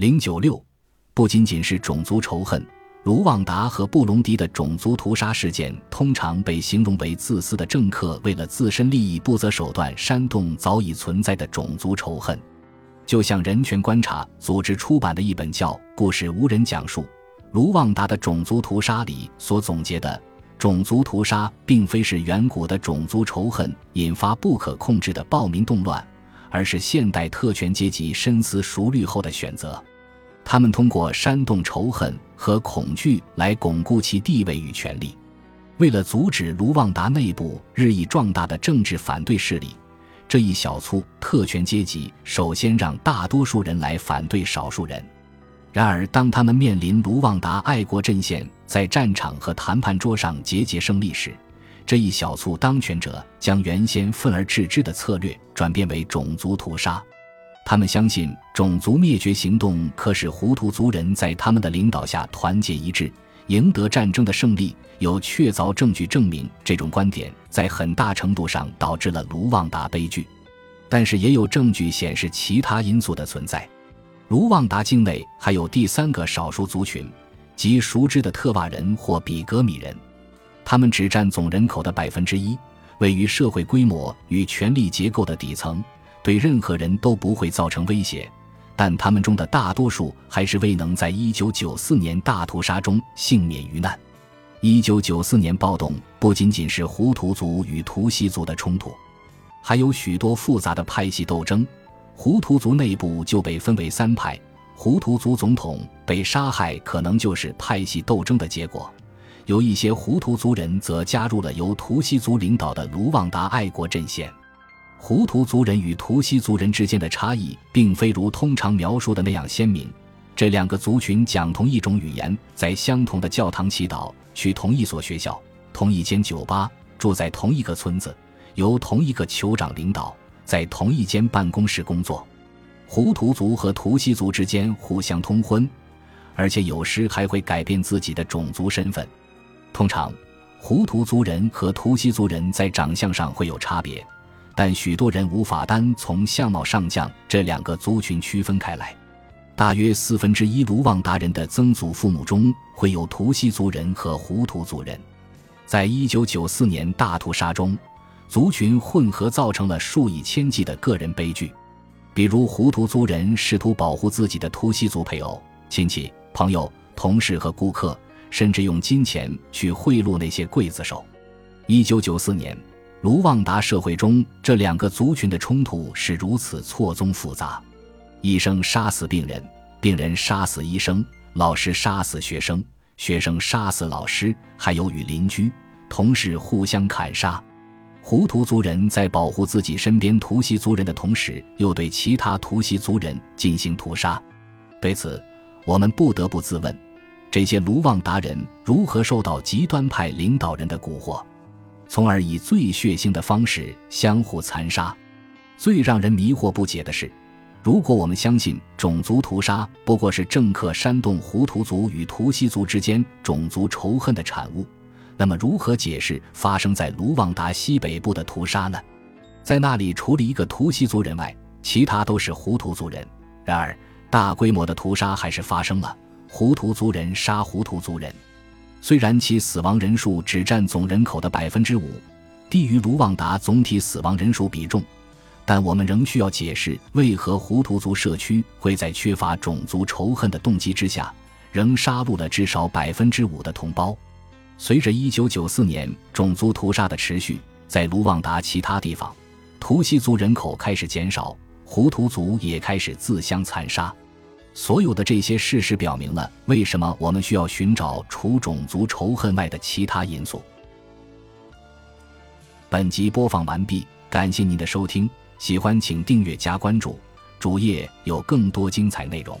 零九六不仅仅是种族仇恨，卢旺达和布隆迪的种族屠杀事件通常被形容为自私的政客为了自身利益不择手段煽动早已存在的种族仇恨。就像人权观察组织出版的一本叫《故事无人讲述：卢旺达的种族屠杀》里所总结的，种族屠杀并非是远古的种族仇恨引发不可控制的暴民动乱，而是现代特权阶级深思熟虑后的选择。他们通过煽动仇恨和恐惧来巩固其地位与权力。为了阻止卢旺达内部日益壮大的政治反对势力，这一小撮特权阶级首先让大多数人来反对少数人。然而，当他们面临卢旺达爱国阵线在战场和谈判桌上节节胜利时，这一小撮当权者将原先愤而置之的策略转变为种族屠杀。他们相信种族灭绝行动可使胡图族人在他们的领导下团结一致，赢得战争的胜利。有确凿证据证明这种观点在很大程度上导致了卢旺达悲剧，但是也有证据显示其他因素的存在。卢旺达境内还有第三个少数族群，即熟知的特瓦人或比格米人，他们只占总人口的百分之一，位于社会规模与权力结构的底层。对任何人都不会造成威胁，但他们中的大多数还是未能在1994年大屠杀中幸免于难。1994年暴动不仅仅是胡图族与图西族的冲突，还有许多复杂的派系斗争。胡图族内部就被分为三派，胡图族总统被杀害可能就是派系斗争的结果。有一些胡图族人则加入了由图西族领导的卢旺达爱国阵线。胡图族人与图西族人之间的差异，并非如通常描述的那样鲜明。这两个族群讲同一种语言，在相同的教堂祈祷，去同一所学校，同一间酒吧，住在同一个村子，由同一个酋长领导，在同一间办公室工作。胡图族和图西族之间互相通婚，而且有时还会改变自己的种族身份。通常，胡图族人和图西族人在长相上会有差别。但许多人无法单从相貌上将这两个族群区分开来。大约四分之一卢旺达人的曾祖父母中会有图西族人和胡图族人。在一九九四年大屠杀中，族群混合造成了数以千计的个人悲剧。比如，胡图族人试图保护自己的图西族配偶、亲戚、朋友、同事和顾客，甚至用金钱去贿赂那些刽子手。一九九四年。卢旺达社会中这两个族群的冲突是如此错综复杂：医生杀死病人，病人杀死医生，老师杀死学生，学生杀死老师，还有与邻居、同事互相砍杀。胡图族人在保护自己身边图西族人的同时，又对其他图西族人进行屠杀。对此，我们不得不自问：这些卢旺达人如何受到极端派领导人的蛊惑？从而以最血腥的方式相互残杀。最让人迷惑不解的是，如果我们相信种族屠杀不过是政客煽动胡图族与图西族之间种族仇恨的产物，那么如何解释发生在卢旺达西北部的屠杀呢？在那里，除了一个图西族人外，其他都是胡图族人。然而，大规模的屠杀还是发生了，胡图族人杀胡图族人。虽然其死亡人数只占总人口的百分之五，低于卢旺达总体死亡人数比重，但我们仍需要解释为何胡图族社区会在缺乏种族仇恨的动机之下，仍杀戮了至少百分之五的同胞。随着1994年种族屠杀的持续，在卢旺达其他地方，图西族人口开始减少，胡图族也开始自相残杀。所有的这些事实表明了为什么我们需要寻找除种族仇恨外的其他因素。本集播放完毕，感谢您的收听，喜欢请订阅加关注，主页有更多精彩内容。